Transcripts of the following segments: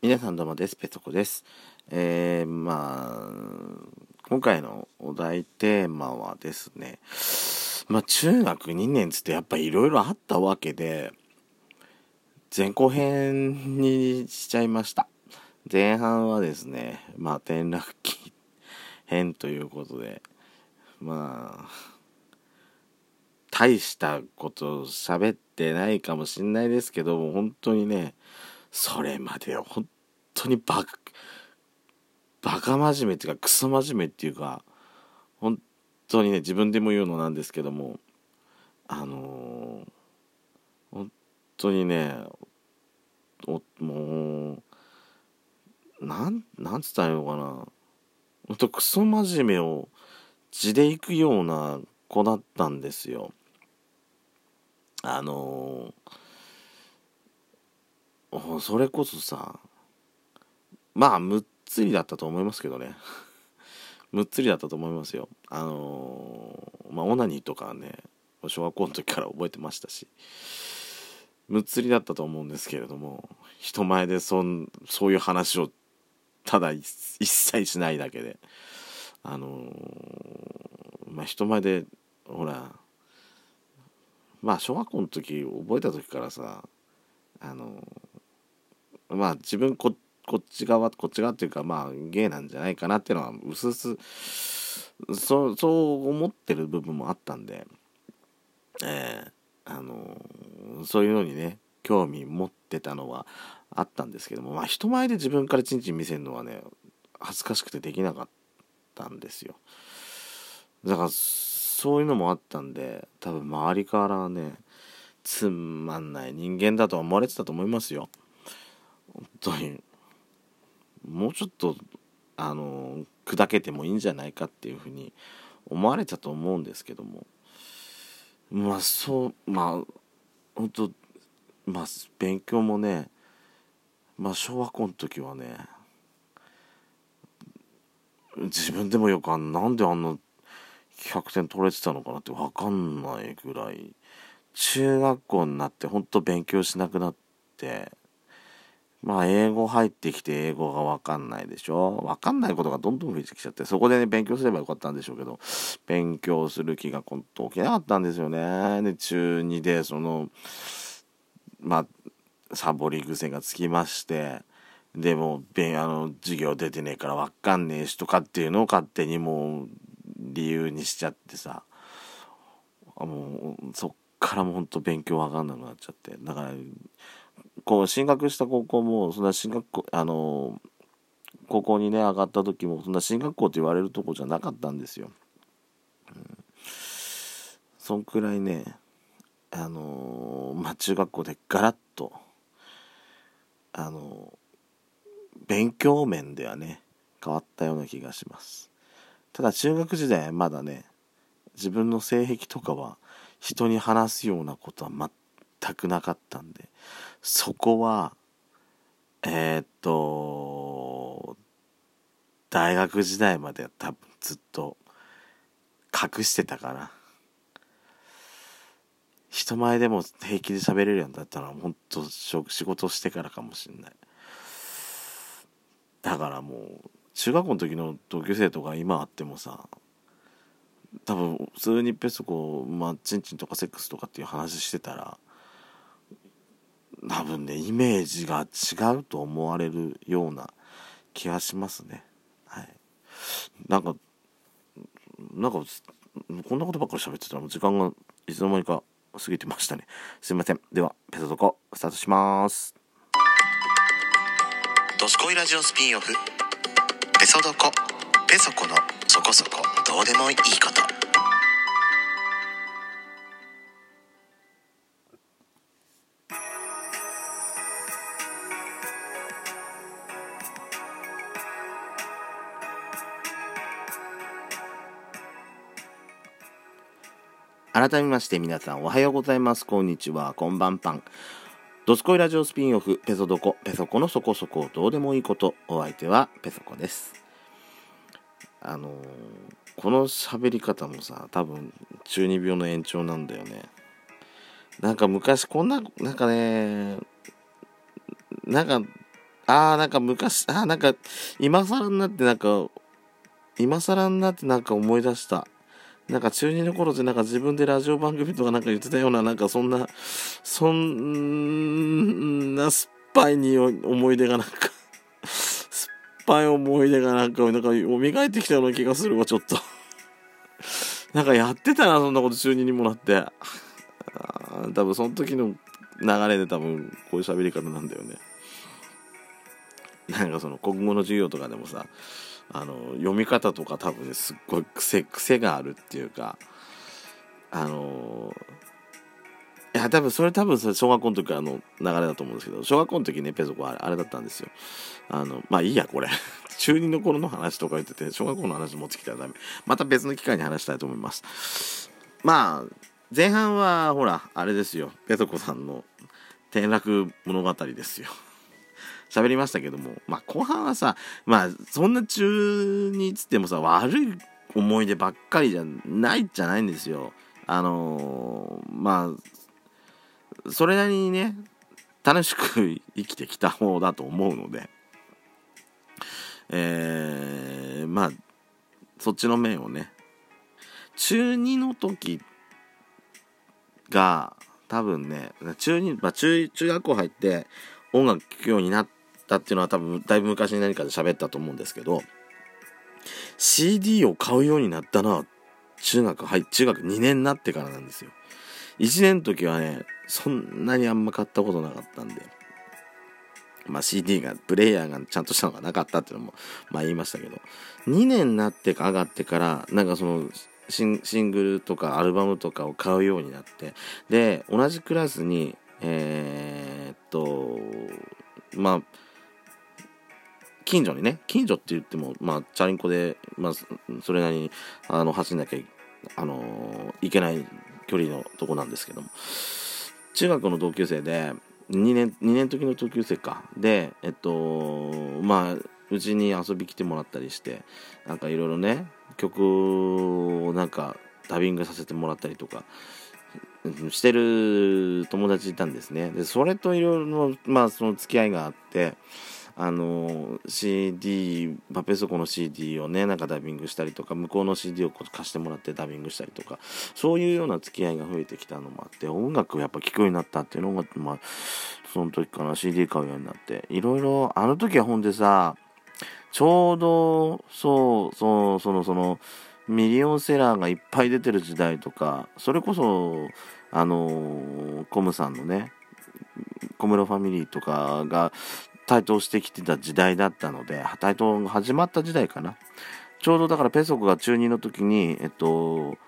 皆さんどうもです。ペソコです。えー、まあ、今回のお題テーマはですね、まあ中学2年つってやっぱいろいろあったわけで、前後編にしちゃいました。前半はですね、まあ転落期編ということで、まあ、大したこと喋ってないかもしんないですけども、本当にね、それまで本当にバカ、バカ真面目っていうか、クソ真面目っていうか、本当にね、自分でも言うのなんですけども、あのー、本当にね、おもう、なん、なんつったらいいのかな。ほんとクソ真面目を地で行くような子だったんですよ。あのー、それこそさ、まあ、むっつりだったと思いますけどね。むっつりだったと思いますよ。あのー、まあ、オナニーとかね、小学校の時から覚えてましたし、むっつりだったと思うんですけれども、人前でそんそういう話をただ一切しないだけで、あのー、まあ、人前で、ほら、まあ小学校の時覚えた時からさあのまあ自分こっち側こっち側っていうかまあゲイなんじゃないかなっていうのはうすうすそうそう思ってる部分もあったんでえー、あのそういうのにね興味持ってたのはあったんですけどもまあ人前で自分からちんちん見せるのはね恥ずかしくてできなかったんですよ。だからそういうのもあったんで多分周りからねつまんない人間だと思われてたと思いますよ。本当にもうちょっとあの砕けてもいいんじゃないかっていうふうに思われたと思うんですけども。まあそうまあ本当まあ勉強もねまあ小学校の時はね自分でもよくあんなんであんな100点取れてたのかなって分かんないぐらい中学校になってほんと勉強しなくなってまあ英語入ってきて英語が分かんないでしょ？分かんないことがどんどん増えてきちゃってそこでね勉強すればよかったんでしょうけど勉強する気がほんと起きなかったんですよね。で中2でそのまあサボり癖がつきましてでもあの授業出てねえから分かんねえしとかっていうのを勝手にもう理由にしちゃってさもうそっからもうほんと勉強わかんなくなっちゃって。だからこう進学した高校もそんな進学校あの高校にね上がった時もそんな進学校って言われるとこじゃなかったんですよ。うん、そんくらいねあのまあ中学校でガラッとあの勉強面ではね変わったような気がします。ただ中学時代まだね自分の性癖とかは人に話すようなことは全くなかったんで。そこはえー、っと大学時代までは多分ずっと隠してたかな。人前でも平気で喋れるようになったのは本当仕事してからかもしんない。だからもう中学校の時の同級生とか今あってもさ多分普通にペソコまあチンチンとかセックスとかっていう話してたら多分ねイメージが違うと思われるような気がしますね。はい。なんかなんかこんなことばっかり喋ってたらもう時間がいつの間にか過ぎてましたね。すいません。ではペソドコスタートします「ドスコイラジオスピンオフ」ペソドコ。ペソコのそこそこどうでもいいこと。改めまして皆さんおはようございます。こんにちは。こんばんぱん。ドスコイラジオスピンオフ、ペソドコ、ペソコのそこそこどうでもいいこと。お相手はペソコです。あのー、この喋り方もさ、多分中二病の延長なんだよね。なんか昔こんな、なんかね、なんか、ああ、なんか昔、ああ、なんか、今更になってなんか、今更になってなんか思い出した。なんか中2の頃ってなんか自分でラジオ番組とかなんか言ってたような、なんかそんな、そんな酸っぱいに思い出がなんか酸っぱい思い出がなんか、なんか蘇ってきたような気がするわ、ちょっとなんかやってたな、そんなこと中2にもなって。多分その時の流れで多分こういう喋り方なんだよね。なんかその国語の授業とかでもさ、あの読み方とか多分ねすっごい癖癖があるっていうかあのいや多分それ多分それ小学校の時からの流れだと思うんですけど小学校の時ねペソコはあれだったんですよ。あのまあいいやこれ。中2の頃の話とか言ってて小学校の話持ってきたらダメ。また別の機会に話したいと思います。まあ前半はほらあれですよ。ペソコさんの転落物語ですよ。喋りましたけども、まあ後半はさ、まあそんな中につってもさ、悪い思い出ばっかりじゃないじゃないんですよ。あのー、まあ、それなりにね、楽しく生きてきた方だと思うので、えー、まあ、そっちの面をね、中2の時が、多分ね、中2、まあ中、中学校入って音楽聴くようになっったっていうのは多分だいぶ昔に何かで喋ったと思うんですけど CD を買うようになったのは中学はい中学2年になってからなんですよ。1年の時はねそんなにあんま買ったことなかったんでまあ CD がプレイヤーがちゃんとしたのがなかったっていうのもまあ言いましたけど2年になってか上がってからなんかそのシングルとかアルバムとかを買うようになってで同じクラスにえー、っとまあ近所にね、近所って言っても、まあ、チャリンコで、まあ、それなりに、あの、走んなきゃ、あのいけない距離のとこなんですけども、中学の同級生で、2年、2年時の同級生か。で、えっと、まあ、うちに遊び来てもらったりして、なんかいろいろね、曲をなんかダビングさせてもらったりとか、してる友達いたんですね。で、それといろいろ、まあ、その付き合いがあって、あの CD パペソコの CD をねなんかダビングしたりとか向こうの CD を貸してもらってダビングしたりとかそういうような付き合いが増えてきたのもあって音楽をやっぱ聴くようになったっていうのがまあその時から CD 買うようになっていろいろあの時はほんでさちょうどそうそうそのそのミリオンセラーがいっぱい出てる時代とかそれこそあのコムさんのね小室ファミリーとかが台頭してきてた時代だったので、台頭が始まった時代かな。ちょうどだからペソコが中2の時に、えっと、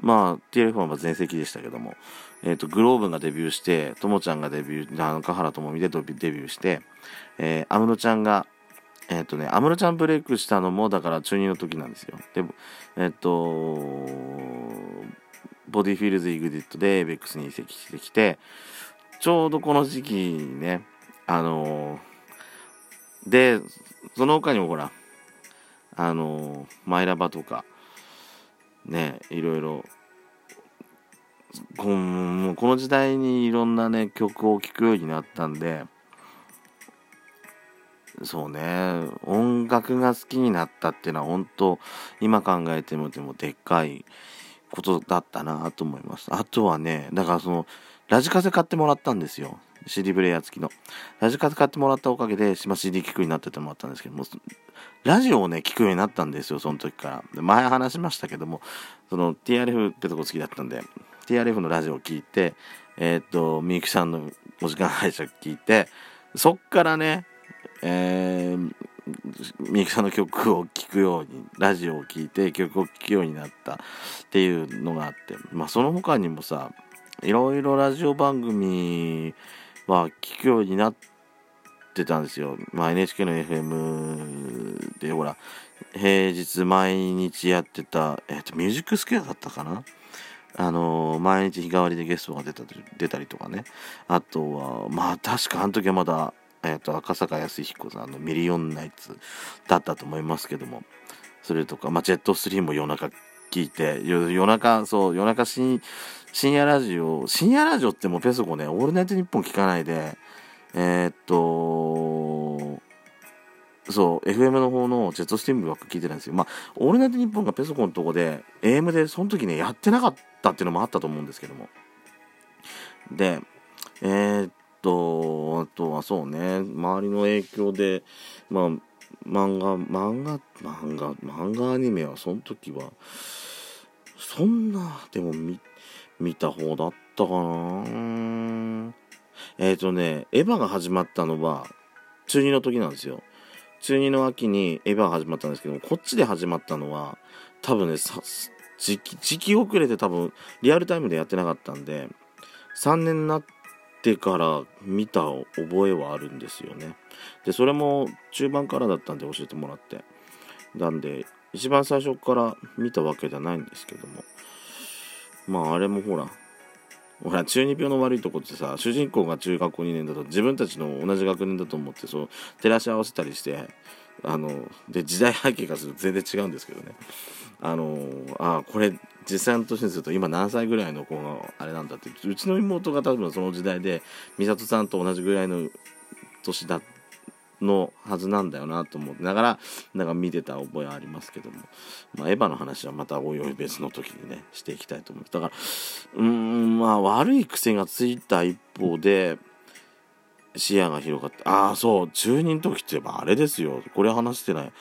まあ、TLF は全盛期でしたけども、えっと、グローブがデビューして、ともちゃんがデビュー、あの、華原朋美でデビューして、えー、安室ちゃんが、えっとね、安室ちゃんブレイクしたのも、だから中2の時なんですよ。で、えっと、 Body Feels EXIT でエイベックスに移籍してきて、ちょうどこの時期にね、あのーで、その他にもほら、あの、マイラバとか、ね、いろいろ、このこの時代にいろんなね、曲を聴くようになったんで、そうね、音楽が好きになったっていうのは本当、今考えてみてもでっかいことだったなと思います。あとはね、だからその、ラジカセ買ってもらったんですよ。CD プレイヤー付きの。ラジカセ買ってもらったおかげで、ま CD 聞くようになっててもらったんですけども、ラジオをね、聞くようになったんですよ、その時から。前話しましたけども、その TRF ってとこ好きだったんで、TRF のラジオを聞いて、えー、っと、みゆきさんのお時間配信聞いて、そっからね、えー、みゆきさんの曲を聴くように、ラジオを聴いて曲を聴くようになったっていうのがあって、まあその他にもさ、いろいろラジオ番組は聞くようになってたんですよ。まあ、NHK の FM で、ほら、平日毎日やってた、えっ、と、ミュージックスケアだったかな？あの、毎日日替わりでゲストが出た出たりとかね。あとは、まあ、確かあの時はまだ、えっ、と、赤坂康彦さんのミリオンナイツだったと思いますけども、それとか、まあ、ジェットスリーも夜中聞いて、夜中、そう、夜中深夜ラジオ、深夜ラジオってもうペソコね、オールナイトニッポン聞かないで、えー、っと、そう FM の方のジェットスティームばっか聞いてないんですよ。まあオールナイトニッポンがペソコンのとこで AM でその時ねやってなかったっていうのもあったと思うんですけども。でえー、っとあとはそうね周りの影響でまあ漫画漫画漫画漫画アニメはその時はそんなでも見見た方だったかな。えっ、ー、とねエヴァが始まったのは中2の時なんですよ。中2の秋にエヴァが始まったんですけどこっちで始まったのは多分ね時期時期遅れて多分リアルタイムでやってなかったんで3年になってから見た覚えはあるんですよね。でそれも中盤からだったんで教えてもらって。なんで一番最初から見たわけじゃないんですけども。まああれもほらほら中二病の悪いとこってさ主人公が中学校2年だと自分たちの同じ学年だと思ってそう照らし合わせたりしてあので時代背景がすると全然違うんですけどね。あのあこれ実際の年にすると今何歳ぐらいの子があれなんだってうちの妹が多分その時代で美里さんと同じぐらいの年だっのはずなんだよなと思ってながらなんか見てた覚えはありますけども、まあ、エヴァの話はまたおいおい別の時にねしていきたいと思いますだからうんまあ悪い癖がついた一方で視野が広がってああそう中2の時って言えばあれですよ。これ話してない。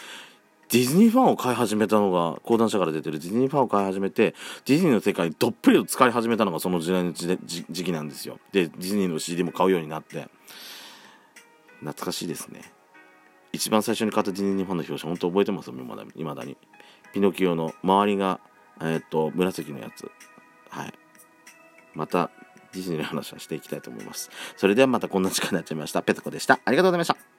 ディズニーファンを飼い始めたのが講談社から出てるディズニーファンを飼い始めてディズニーの世界にどっぷりと使い始めたのがその時代の時期なんですよ。でディズニーの CD も買うようになって。懐かしいですね。一番最初に買ったディズニーファンの表紙本当覚えてます？よいまだにピノキオの周りがえー、っと紫のやつ。はい。またディズニーの話はしていきたいと思います。それではまたこんな時間になっちゃいました。ペタコでした。ありがとうございました。